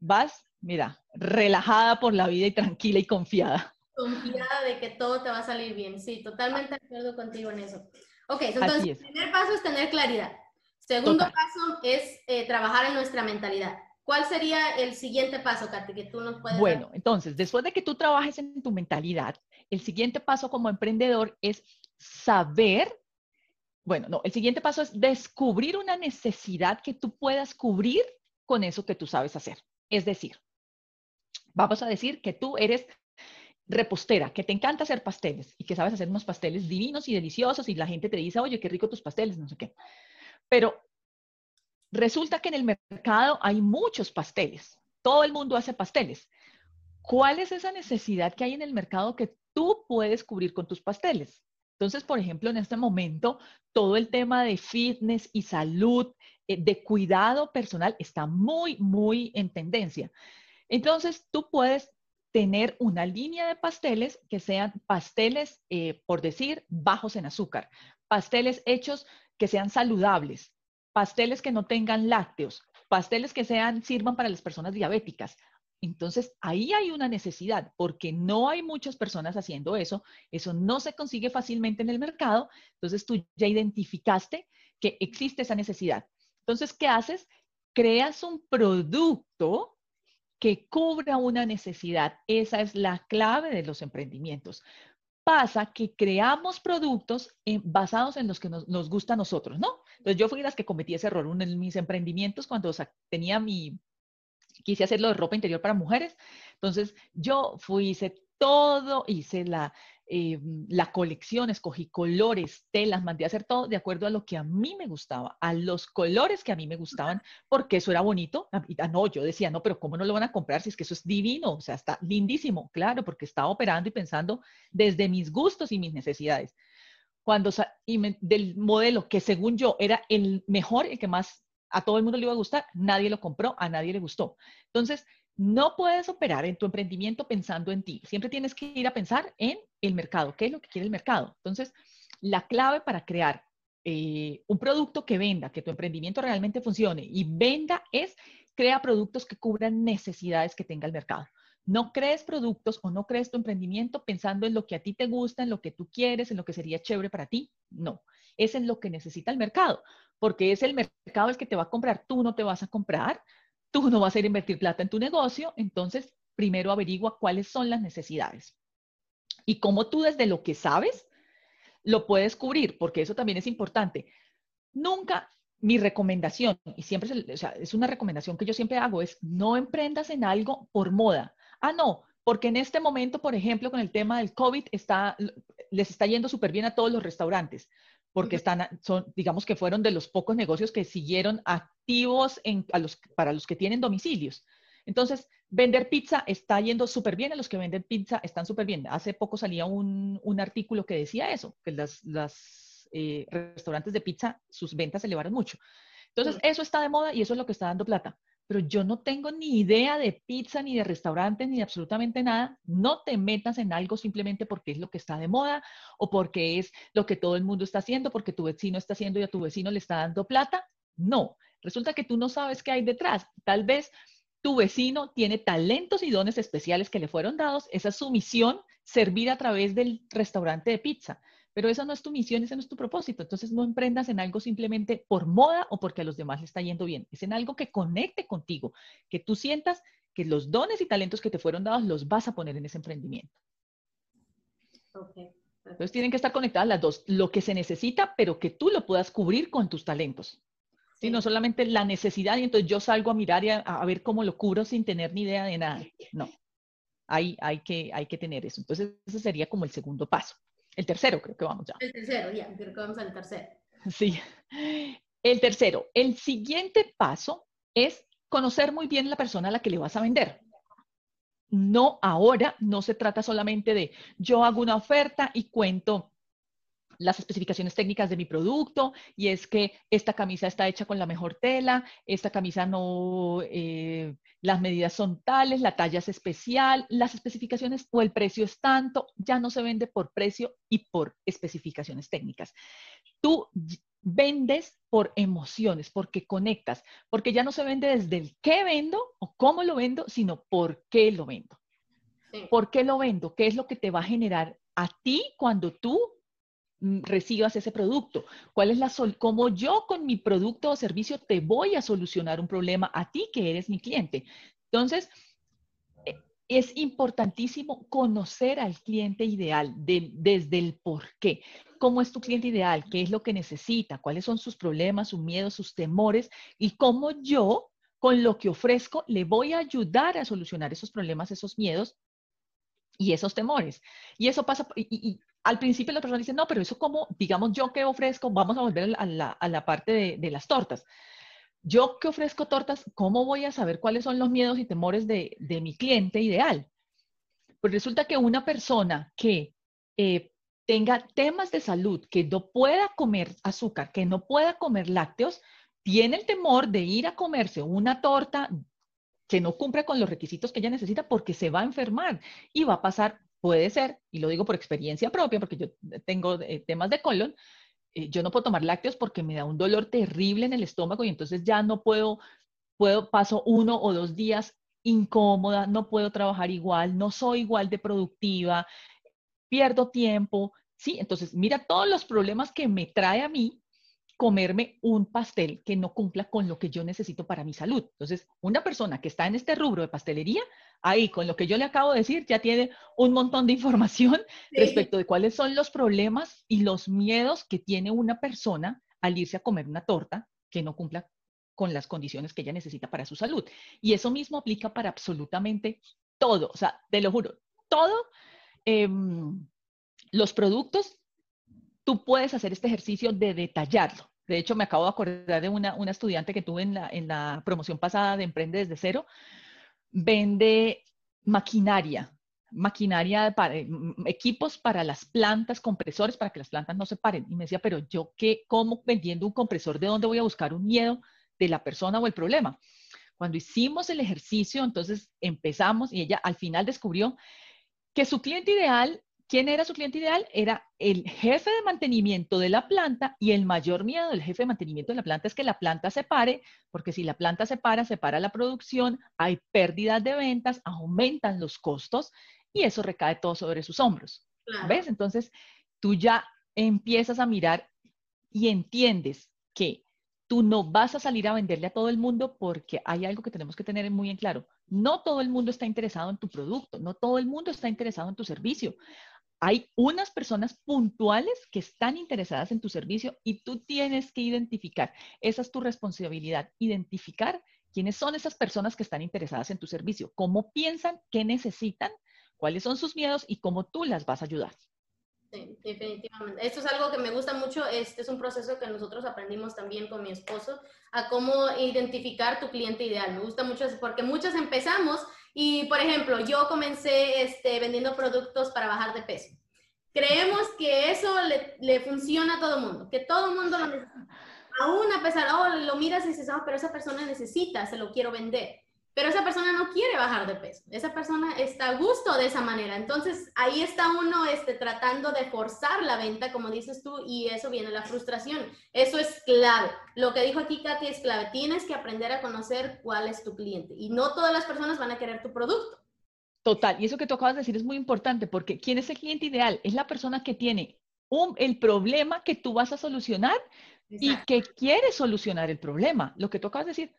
vas mira, relajada por la vida y tranquila y confiada. Confiada de que todo te va a salir bien. Sí, totalmente de acuerdo contigo en eso. Ok, entonces el primer paso es tener claridad. Segundo paso es eh, trabajar en nuestra mentalidad. ¿Cuál sería el siguiente paso, Katy, que tú nos puedes Bueno, entonces, después de que tú trabajes en tu mentalidad, el siguiente paso como emprendedor es saber, bueno, no, el siguiente paso es descubrir una necesidad que tú puedas cubrir con eso que tú sabes hacer. Es decir, Vamos a decir que tú eres repostera, que te encanta hacer pasteles y que sabes hacer unos pasteles divinos y deliciosos y la gente te dice, oye, qué rico tus pasteles, no sé qué. Pero resulta que en el mercado hay muchos pasteles. Todo el mundo hace pasteles. ¿Cuál es esa necesidad que hay en el mercado que tú puedes cubrir con tus pasteles? Entonces, por ejemplo, en este momento, todo el tema de fitness y salud, de cuidado personal, está muy, muy en tendencia. Entonces, tú puedes tener una línea de pasteles que sean pasteles, eh, por decir, bajos en azúcar, pasteles hechos que sean saludables, pasteles que no tengan lácteos, pasteles que sean, sirvan para las personas diabéticas. Entonces, ahí hay una necesidad, porque no hay muchas personas haciendo eso, eso no se consigue fácilmente en el mercado, entonces tú ya identificaste que existe esa necesidad. Entonces, ¿qué haces? Creas un producto que cubra una necesidad. Esa es la clave de los emprendimientos. Pasa que creamos productos basados en los que nos, nos gusta a nosotros, ¿no? Entonces yo fui las que cometí ese error. Uno de mis emprendimientos, cuando tenía mi, quise hacerlo de ropa interior para mujeres. Entonces, yo fui, hice todo, hice la, eh, la colección, escogí colores, telas, mandé a hacer todo de acuerdo a lo que a mí me gustaba, a los colores que a mí me gustaban, porque eso era bonito. Ah, no, yo decía, no, pero ¿cómo no lo van a comprar si es que eso es divino? O sea, está lindísimo, claro, porque estaba operando y pensando desde mis gustos y mis necesidades. Cuando y del modelo que según yo era el mejor, el que más a todo el mundo le iba a gustar, nadie lo compró, a nadie le gustó. Entonces, no puedes operar en tu emprendimiento pensando en ti. Siempre tienes que ir a pensar en el mercado. ¿Qué es lo que quiere el mercado? Entonces, la clave para crear eh, un producto que venda, que tu emprendimiento realmente funcione y venda es crea productos que cubran necesidades que tenga el mercado. No crees productos o no crees tu emprendimiento pensando en lo que a ti te gusta, en lo que tú quieres, en lo que sería chévere para ti. No, es en lo que necesita el mercado porque es el mercado el que te va a comprar, tú no te vas a comprar, tú no vas a ir a invertir plata en tu negocio, entonces primero averigua cuáles son las necesidades. Y cómo tú desde lo que sabes lo puedes cubrir, porque eso también es importante. Nunca mi recomendación, y siempre es, una recomendación que yo siempre hago, es no emprendas en algo por moda. Ah, no, porque en este momento, por ejemplo, con el tema del COVID, está, les está yendo súper bien a todos los restaurantes porque están, son, digamos que fueron de los pocos negocios que siguieron activos en, a los, para los que tienen domicilios. Entonces, vender pizza está yendo súper bien, a los que venden pizza están súper bien. Hace poco salía un, un, artículo que decía eso, que las, las eh, restaurantes de pizza, sus ventas se elevaron mucho. Entonces, eso está de moda y eso es lo que está dando plata pero yo no tengo ni idea de pizza, ni de restaurantes, ni de absolutamente nada. No te metas en algo simplemente porque es lo que está de moda o porque es lo que todo el mundo está haciendo, porque tu vecino está haciendo y a tu vecino le está dando plata. No, resulta que tú no sabes qué hay detrás. Tal vez tu vecino tiene talentos y dones especiales que le fueron dados. Esa es su misión, servir a través del restaurante de pizza. Pero esa no es tu misión, ese no es tu propósito. Entonces no emprendas en algo simplemente por moda o porque a los demás le está yendo bien. Es en algo que conecte contigo, que tú sientas que los dones y talentos que te fueron dados los vas a poner en ese emprendimiento. Entonces tienen que estar conectadas las dos, lo que se necesita, pero que tú lo puedas cubrir con tus talentos. Sí. No solamente la necesidad y entonces yo salgo a mirar y a, ver cómo lo cubro sin tener ni idea de nada. No, hay, hay, que, hay que tener eso. Entonces ese sería como el segundo paso. El tercero, creo que vamos ya. El tercero, ya, creo que vamos al tercero. Sí. El tercero, el siguiente paso es conocer muy bien la persona a la que le vas a vender. No ahora, no se trata solamente de yo hago una oferta y cuento las especificaciones técnicas de mi producto y es que esta camisa está hecha con la mejor tela, esta camisa no, eh, las medidas son tales, la talla es especial, las especificaciones o el precio es tanto, ya no se vende por precio y por especificaciones técnicas. Tú vendes por emociones, porque conectas, porque ya no se vende desde el qué vendo o cómo lo vendo, sino por qué lo vendo. ¿Por qué lo vendo? ¿Qué es lo que te va a generar a ti cuando tú recibas ese producto? ¿Cuál es la sol cómo yo con mi producto o servicio te voy a solucionar un problema a ti que eres mi cliente? Entonces, e, es importantísimo conocer al cliente ideal desde el por qué. ¿Cómo es tu cliente ideal? ¿Qué es lo que necesita? ¿Cuáles son sus problemas, sus miedos, sus temores? Y cómo yo con lo que ofrezco le voy a ayudar a solucionar esos problemas, esos miedos y esos temores. Y eso pasa, al principio la persona dice, no, pero eso como, digamos, yo que ofrezco, vamos a volver a la, parte de, las tortas. Yo que ofrezco tortas, ¿cómo voy a saber cuáles son los miedos y temores de, mi cliente ideal? Pues resulta que una persona que eh, tenga temas de salud, que no pueda comer azúcar, que no pueda comer lácteos, tiene el temor de ir a comerse una torta que no cumple con los requisitos que ella necesita porque se va a enfermar y va a pasar, puede ser, y lo digo por experiencia propia, porque yo tengo eh, temas de colon, eh, yo no puedo tomar lácteos porque me da un dolor terrible en el estómago y entonces ya no puedo, puedo, paso uno o dos días incómoda, no puedo trabajar igual, no soy igual de productiva, pierdo tiempo, ¿sí? Entonces, mira todos los problemas que me trae a mí comerme un pastel que no cumpla con lo que yo necesito para mi salud. Entonces, una persona que está en este rubro de pastelería, ahí con lo que yo le acabo de decir, ya tiene un montón de información respecto de cuáles son los problemas y los miedos que tiene una persona al irse a comer una torta que no cumpla con las condiciones que ella necesita para su salud. Y eso mismo aplica para absolutamente todo. O sea, te lo juro, todo. Em, los productos, tú puedes hacer este ejercicio de detallarlo. De hecho, me acabo de acordar de una, estudiante que tuve en la, en la promoción pasada de Emprende desde cero. Vende maquinaria, maquinaria para equipos para las plantas, compresores para que las plantas no se paren. Y me decía, pero yo qué, cómo vendiendo un compresor, ¿de dónde voy a buscar un miedo de la persona o el problema? Cuando hicimos el ejercicio, entonces empezamos y ella al final descubrió que su cliente ideal ¿Quién era su cliente ideal? Era el jefe de mantenimiento de la planta y el mayor miedo del jefe de mantenimiento de la planta es que la planta se pare, porque si la planta se para, se para la producción, hay pérdidas de ventas, aumentan los costos y eso recae todo sobre sus hombros. ¿Ves? Entonces, tú ya empiezas a mirar y entiendes que tú no vas a salir a venderle a todo el mundo porque hay algo que tenemos que tener muy en claro. No todo el mundo está interesado en tu producto, no todo el mundo está interesado en tu servicio hay unas personas puntuales que están interesadas en tu servicio y tú tienes que identificar, esa es tu responsabilidad, identificar quiénes son esas personas que están interesadas en tu servicio, cómo piensan, qué necesitan, cuáles son sus miedos y cómo tú las vas a ayudar. Sí, definitivamente. Esto es algo que me gusta mucho. Este es un proceso que nosotros aprendimos también con mi esposo, a cómo identificar tu cliente ideal. Me gusta mucho porque muchos empezamos y, por ejemplo, yo comencé este, vendiendo productos para bajar de peso. Creemos que eso le, funciona a todo mundo, que todo el mundo lo necesita. Aún a pesar, oh, lo miras y oh, pero esa persona necesita, se lo quiero vender. Pero esa persona no quiere bajar de peso. Esa persona está a gusto de esa manera. Entonces, ahí está uno este, tratando de forzar la venta, como dices tú, y eso viene la frustración. Eso es clave. Lo que dijo aquí Katy es clave. Tienes que aprender a conocer cuál es tu cliente. Y no todas las personas van a querer tu producto. Total. Y eso que tú acabas de decir es muy importante porque ¿quién es el cliente ideal? Es la persona que tiene un, el problema que tú vas a solucionar y que quiere solucionar el problema. Lo que tú acabas de decir,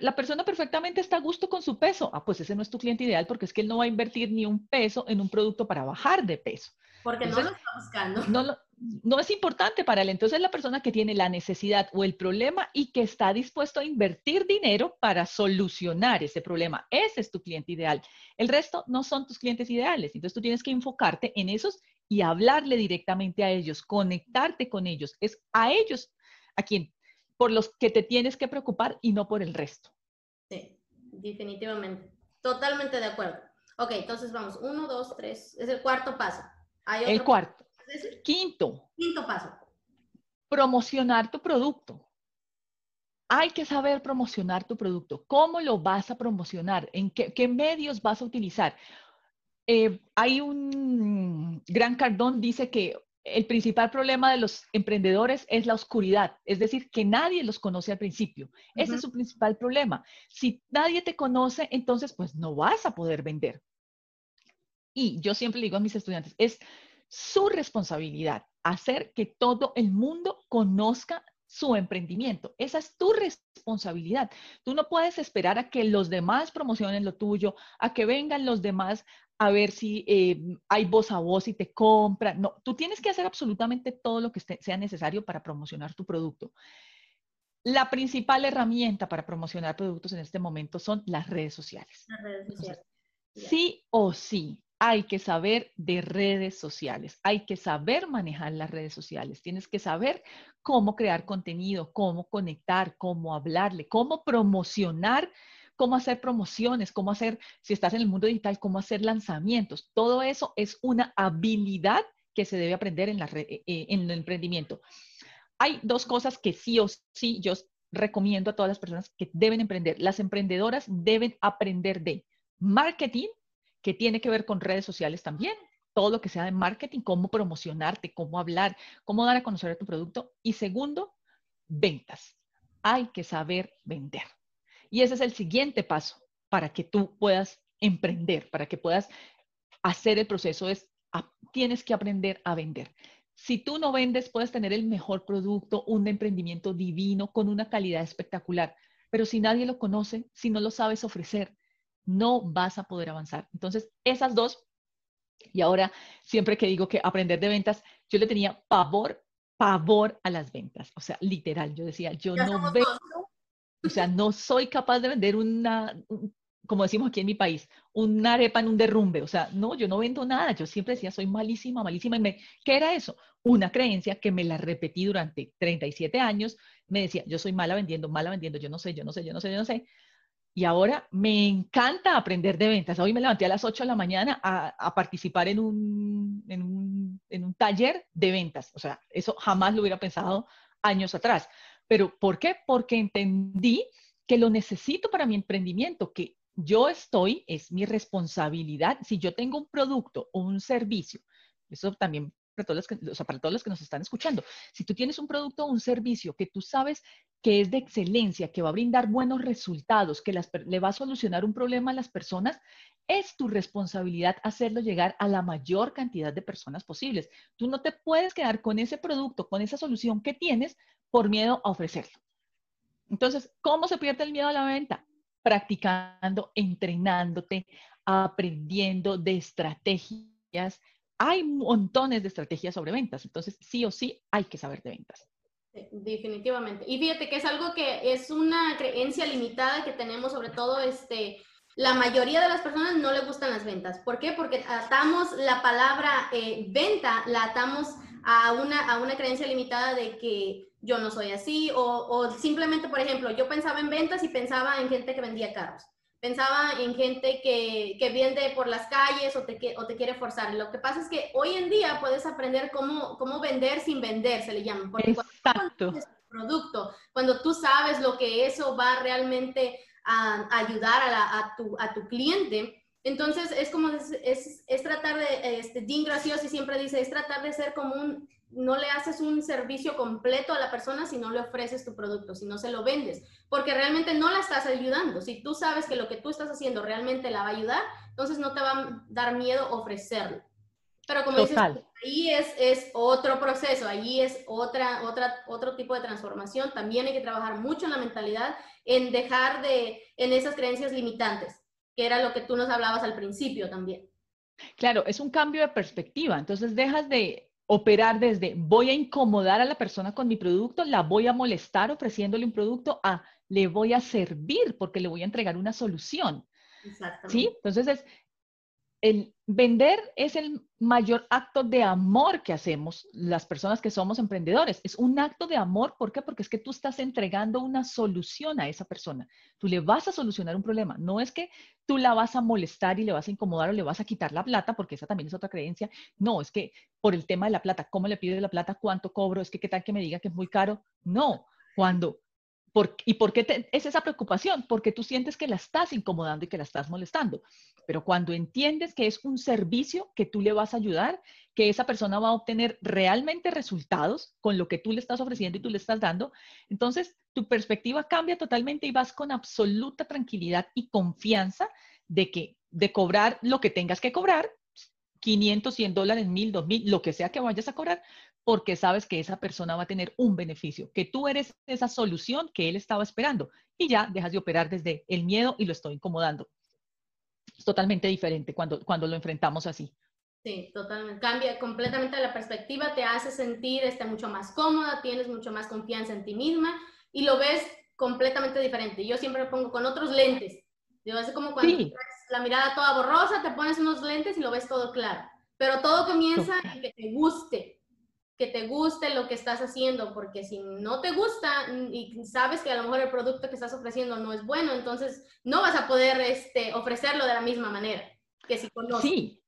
la persona perfectamente está a gusto con su peso. Ah, pues ese no es tu cliente ideal porque es que él no va a invertir ni un peso en un producto para bajar de peso. Porque no lo está buscando. No, no es importante para él. Entonces es la persona que tiene la necesidad o el problema y que está dispuesto a invertir dinero para solucionar ese problema. Ese es tu cliente ideal. El resto no son tus clientes ideales. Entonces tú tienes que enfocarte en esos y hablarle directamente a ellos, conectarte con ellos. Es a ellos a quien por los que te tienes que preocupar y no por el resto. Sí, definitivamente. Totalmente de acuerdo. Ok, entonces vamos. Uno, dos, tres. Es el cuarto paso. el cuarto. Quinto. Quinto paso. Promocionar tu producto. Hay que saber promocionar tu producto. ¿Cómo lo vas a promocionar? ¿En qué, medios vas a utilizar? Eh, hay un gran Cardón dice que el principal problema de los emprendedores es la oscuridad, es decir, que nadie los conoce al principio. Ese es su principal problema. Si nadie te conoce, entonces pues no vas a poder vender. Y yo siempre digo a mis estudiantes, es su responsabilidad hacer que todo el mundo conozca su emprendimiento. Esa es tu responsabilidad. Tú no puedes esperar a que los demás promocionen lo tuyo, a que vengan los demás a ver si eh, hay voz a voz y te compran. No, tú tienes que hacer absolutamente todo lo que sea necesario para promocionar tu producto. la principal herramienta para promocionar productos en este momento son las redes sociales. Las redes sociales. sí o sí, hay que saber de redes sociales, hay que saber manejar las redes sociales, tienes que saber cómo crear contenido, cómo conectar, cómo hablarle, cómo promocionar, cómo hacer promociones, cómo hacer, si estás en el mundo digital, cómo hacer lanzamientos. Todo eso es una habilidad que se debe aprender en, eh, eh, en el emprendimiento. Hay dos cosas que sí o sí yo recomiendo a todas las personas que deben emprender. Las emprendedoras deben aprender de marketing, que tiene que ver con redes sociales también, todo lo que sea de marketing, cómo promocionarte, cómo hablar, cómo dar a conocer tu producto. Y segundo, ventas. Hay que saber vender. Y ese es el siguiente paso para que tú puedas emprender, para que puedas hacer el proceso. Es, tienes que aprender a vender. Si tú no vendes, puedes tener el mejor producto, un emprendimiento divino, con una calidad espectacular. Pero si nadie lo conoce, si no lo sabes ofrecer, no vas a poder avanzar. Entonces, esas dos, y ahora siempre que digo que aprender de ventas, yo le tenía pavor, pavor a las ventas. O sea, literal, yo decía, yo no vendo, o sea, no soy capaz de vender una, como decimos aquí en mi país, una arepa en un derrumbe. O sea, no, yo no vendo nada. Yo siempre decía, soy malísima, malísima. Y me, ¿Qué era eso? Una creencia que me la repetí durante 37 años. Me decía, yo soy mala vendiendo, mala vendiendo, yo no sé, yo no sé, yo no sé, yo no sé. Y ahora me encanta aprender de ventas. Hoy me levanté a las 8 de la mañana a, participar en un, en, un, en un taller de ventas. O sea, eso jamás lo hubiera pensado años atrás. Pero ¿por qué? Porque entendí que lo necesito para mi emprendimiento, que yo estoy, es mi responsabilidad. Si yo tengo un producto o un servicio, eso también para todos, los que, para todos los que nos están escuchando. Si tú tienes un producto o un servicio que tú sabes que es de excelencia, que va a brindar buenos resultados, que le va a solucionar un problema a las personas, es tu responsabilidad hacerlo llegar a la mayor cantidad de personas posibles. Tú no te puedes quedar con ese producto, con esa solución que tienes por miedo a ofrecerlo. Entonces, ¿cómo se pierde el miedo a la venta? Practicando, entrenándote, aprendiendo de estrategias, hay montones de estrategias sobre ventas, entonces sí o sí hay que saber de ventas. Definitivamente. Y fíjate que es algo que es una creencia limitada que tenemos, sobre todo este, la mayoría de las personas no le gustan las ventas. ¿Por qué? Porque atamos la palabra eh, venta, la atamos a una, a una creencia limitada de que yo no soy así, o simplemente, por ejemplo, yo pensaba en ventas y pensaba en gente que vendía carros pensaba en gente que, que vende por las calles o te, o te quiere forzar. Lo que pasa es que hoy en día puedes aprender cómo, cómo vender sin vender, se le llama. Porque Exacto. Cuando producto, cuando tú sabes lo que eso va realmente a, ayudar a, a, tu, a tu cliente, entonces es como, es, es, es tratar de, este, Dean Graciosi siempre dice, es tratar de ser como un no le haces un servicio completo a la persona si no le ofreces tu producto, si no se lo vendes, porque realmente no la estás ayudando. Si tú sabes que lo que tú estás haciendo realmente la va a ayudar, entonces no te va a dar miedo ofrecerlo. Pero como dices, ahí es, es otro proceso, ahí es otra, otra, otro tipo de transformación. También hay que trabajar mucho en la mentalidad, en dejar de, en esas creencias limitantes, que era lo que tú nos hablabas al principio también. Claro, es un cambio de perspectiva. Entonces dejas de operar desde voy a incomodar a la persona con mi producto, la voy a molestar ofreciéndole un producto, a le voy a servir porque le voy a entregar una solución. ¿Sí? Entonces es, el vender es el mayor acto de amor que hacemos las personas que somos emprendedores. Es un acto de amor, ¿por qué? Porque es que tú estás entregando una solución a esa persona. Tú le vas a solucionar un problema. No es que tú la vas a molestar y le vas a incomodar o le vas a quitar la plata, porque esa también es otra creencia. No, es que por el tema de la plata, ¿cómo le pido la plata? ¿Cuánto cobro? Es que qué tal que me diga que es muy caro. No, cuando ¿Y por qué es esa preocupación? Porque tú sientes que la estás incomodando y que la estás molestando. Pero cuando entiendes que es un servicio que tú le vas a ayudar, que esa persona va a obtener realmente resultados con lo que tú le estás ofreciendo y tú le estás dando, entonces tu perspectiva cambia totalmente y vas con absoluta tranquilidad y confianza de que de cobrar lo que tengas que cobrar, 500, 100 dólares, 1000, 2000, lo que sea que vayas a cobrar, porque sabes que esa persona va a tener un beneficio, que tú eres esa solución que él estaba esperando y ya dejas de operar desde el miedo y lo estoy incomodando. Es totalmente diferente cuando, cuando lo enfrentamos así. Sí, totalmente. Cambia completamente la perspectiva, te hace sentir este, mucho más cómoda, tienes mucho más confianza en ti misma y lo ves completamente diferente. Yo siempre lo pongo con otros lentes. Digo, es como cuando tienes la mirada toda borrosa, te pones unos lentes y lo ves todo claro. Pero todo comienza en que te guste, que te guste lo que estás haciendo, porque si no te gusta y sabes que a lo mejor el producto que estás ofreciendo no es bueno, entonces no vas a poder este, ofrecerlo de la misma manera que si conoces. Sí,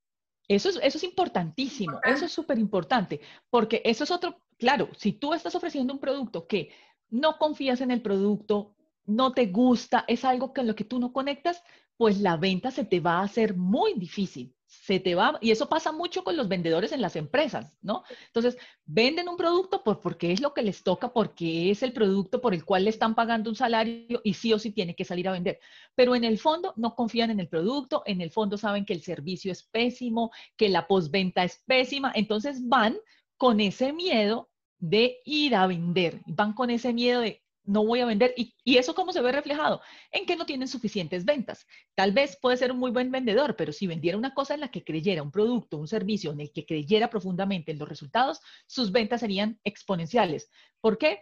eso es, eso es importantísimo, eso es súper importante, porque eso es otro, claro, si tú estás ofreciendo un producto que no confías en el producto, no te gusta, es algo con lo que tú no conectas, pues la venta se te va a hacer muy difícil. Se te va, y eso pasa mucho con los vendedores en las empresas, ¿no? Entonces, venden un producto por, porque es lo que les toca, porque es el producto por el cual le están pagando un salario y sí o sí tiene que salir a vender. Pero en el fondo no confían en el producto, en el fondo saben que el servicio es pésimo, que la postventa es pésima, entonces van con ese miedo de ir a vender, van con ese miedo de no voy a vender. ¿Y, eso cómo se ve reflejado? En que no tienen suficientes ventas. Tal vez puede ser un muy buen vendedor, pero si vendiera una cosa en la que creyera, un producto, un servicio en el que creyera profundamente en los resultados, sus ventas serían exponenciales. ¿Por qué?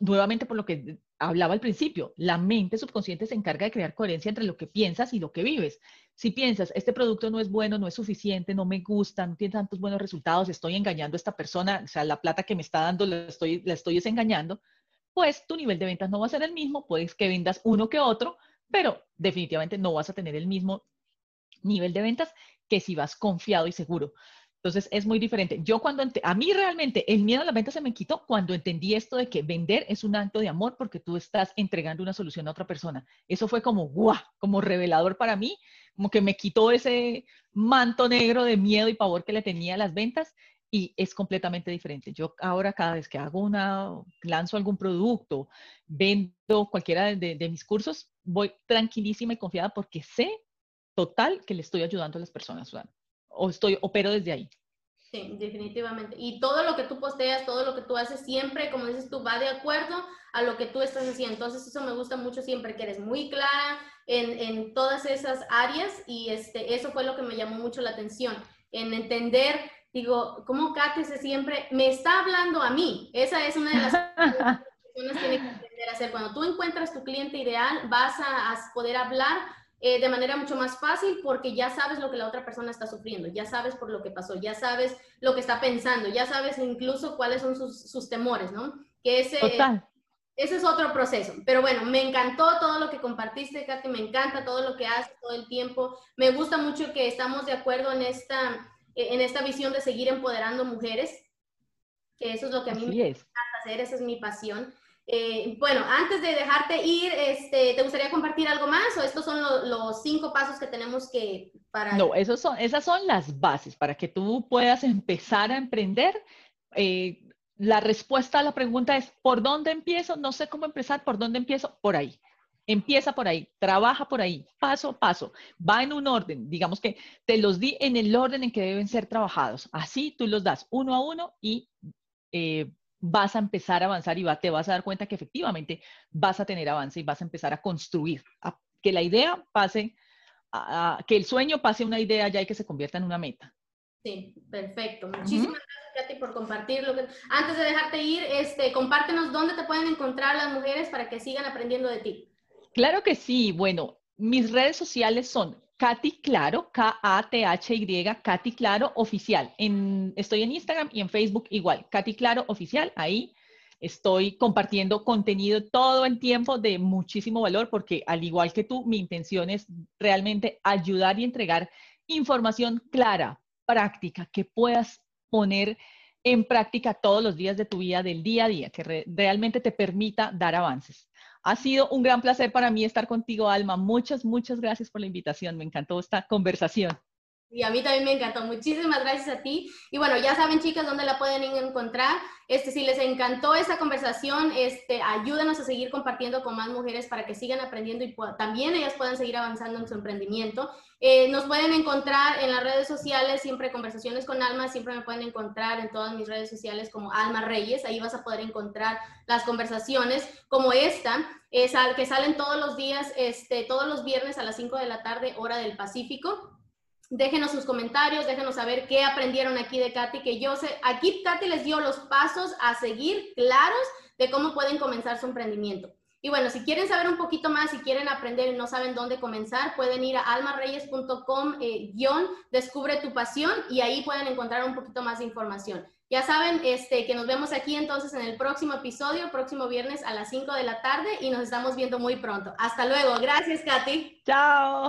Nuevamente por lo que hablaba al principio, la mente subconsciente se encarga de crear coherencia entre lo que piensas y lo que vives. Si piensas, este producto no es bueno, no es suficiente, no me gusta, no tiene tantos buenos resultados, estoy engañando a esta persona, o sea, la plata que me está dando la estoy, la estoy desengañando, pues tu nivel de ventas no va a ser el mismo, puedes que vendas uno que otro, pero definitivamente no vas a tener el mismo nivel de ventas que si vas confiado y seguro. Entonces es muy diferente. Yo cuando, a mí realmente el miedo a la venta se me quitó cuando entendí esto de que vender es un acto de amor porque tú estás entregando una solución a otra persona. Eso fue como, guau, como revelador para mí, como que me quitó ese manto negro de miedo y pavor que le tenía a las ventas y es completamente diferente. Yo ahora cada vez que hago una, lanzo algún producto, vendo cualquiera de, mis cursos, voy tranquilísima y confiada porque sé total que le estoy ayudando a las personas, o estoy, opero desde ahí. Sí, definitivamente. Y todo lo que tú posteas, todo lo que tú haces, siempre, como dices tú, va de acuerdo a lo que tú estás haciendo. Entonces, eso me gusta mucho siempre, que eres muy clara en, en todas esas áreas y este, eso fue lo que me llamó mucho la atención, en entender digo, ¿cómo Katy se siempre me está hablando a mí? Esa es una de las cosas que personas tienen que aprender a hacer. Cuando tú encuentras tu cliente ideal, vas a, poder hablar eh, de manera mucho más fácil porque ya sabes lo que la otra persona está sufriendo, ya sabes por lo que pasó, ya sabes lo que está pensando, ya sabes incluso cuáles son sus, temores, ¿no? Que ese, ese es otro proceso. Pero bueno, me encantó todo lo que compartiste, Katy, me encanta todo lo que haces todo el tiempo. Me gusta mucho que estamos de acuerdo en esta en esta visión de seguir empoderando mujeres, que eso es lo que a mí me encanta hacer, esa es mi pasión. Eh, bueno, antes de dejarte ir, este, ¿te gustaría compartir algo más o estos son los cinco pasos que tenemos que para... No, esos son, esas son las bases para que tú puedas empezar a emprender. Eh, la respuesta a la pregunta es, ¿por dónde empiezo? No sé cómo empezar, ¿por dónde empiezo? Por ahí. Empieza por ahí, trabaja por ahí, paso a paso, va en un orden, digamos que te los di en el orden en que deben ser trabajados. Así tú los das uno a uno y eh, vas a empezar a avanzar y te vas a dar cuenta que efectivamente vas a tener avance y vas a empezar a construir, que la idea pase, a, que el sueño pase a una idea ya y que se convierta en una meta. Sí, perfecto. Muchísimas gracias, Katy, por compartirlo. Antes de dejarte ir, este, compártenos dónde te pueden encontrar las mujeres para que sigan aprendiendo de ti. Claro que sí. Bueno, mis redes sociales son Katy Claro, K-A-T-H-Y, Katy Claro Oficial. estoy en Instagram y en Facebook igual, Katy Claro Oficial. Ahí estoy compartiendo contenido todo el tiempo de muchísimo valor porque al igual que tú, mi intención es realmente ayudar y entregar información clara, práctica, que puedas poner en práctica todos los días de tu vida, del día a día, que realmente te permita dar avances. Ha sido un gran placer para mí estar contigo, Alma. Muchas, muchas gracias por la invitación. Me encantó esta conversación. Y a mí también me encantó. Muchísimas gracias a ti. Y bueno, ya saben, chicas, dónde la pueden encontrar. Este, si les encantó esta conversación, este, ayúdanos a seguir compartiendo con más mujeres para que sigan aprendiendo y también ellas puedan seguir avanzando en su emprendimiento. Eh, nos pueden encontrar en las redes sociales, siempre conversaciones con Alma, siempre me pueden encontrar en todas mis redes sociales como Alma Reyes. Ahí vas a poder encontrar las conversaciones como esta, es que salen todos los días, este, todos los viernes a las 5 de la tarde, hora del Pacífico. Déjenos sus comentarios, déjenos saber qué aprendieron aquí de Katy, que yo sé, aquí Katy les dio los pasos a seguir claros de cómo pueden comenzar su emprendimiento. Y bueno, si quieren saber un poquito más, si quieren aprender y no saben dónde comenzar, pueden ir a almareyes.com eh, guion descubre tu pasión y ahí pueden encontrar un poquito más de información. Ya saben este, que nos vemos aquí entonces en el próximo episodio, próximo viernes a las 5 de la tarde y nos estamos viendo muy pronto. Hasta luego. Gracias, Katy. Chao.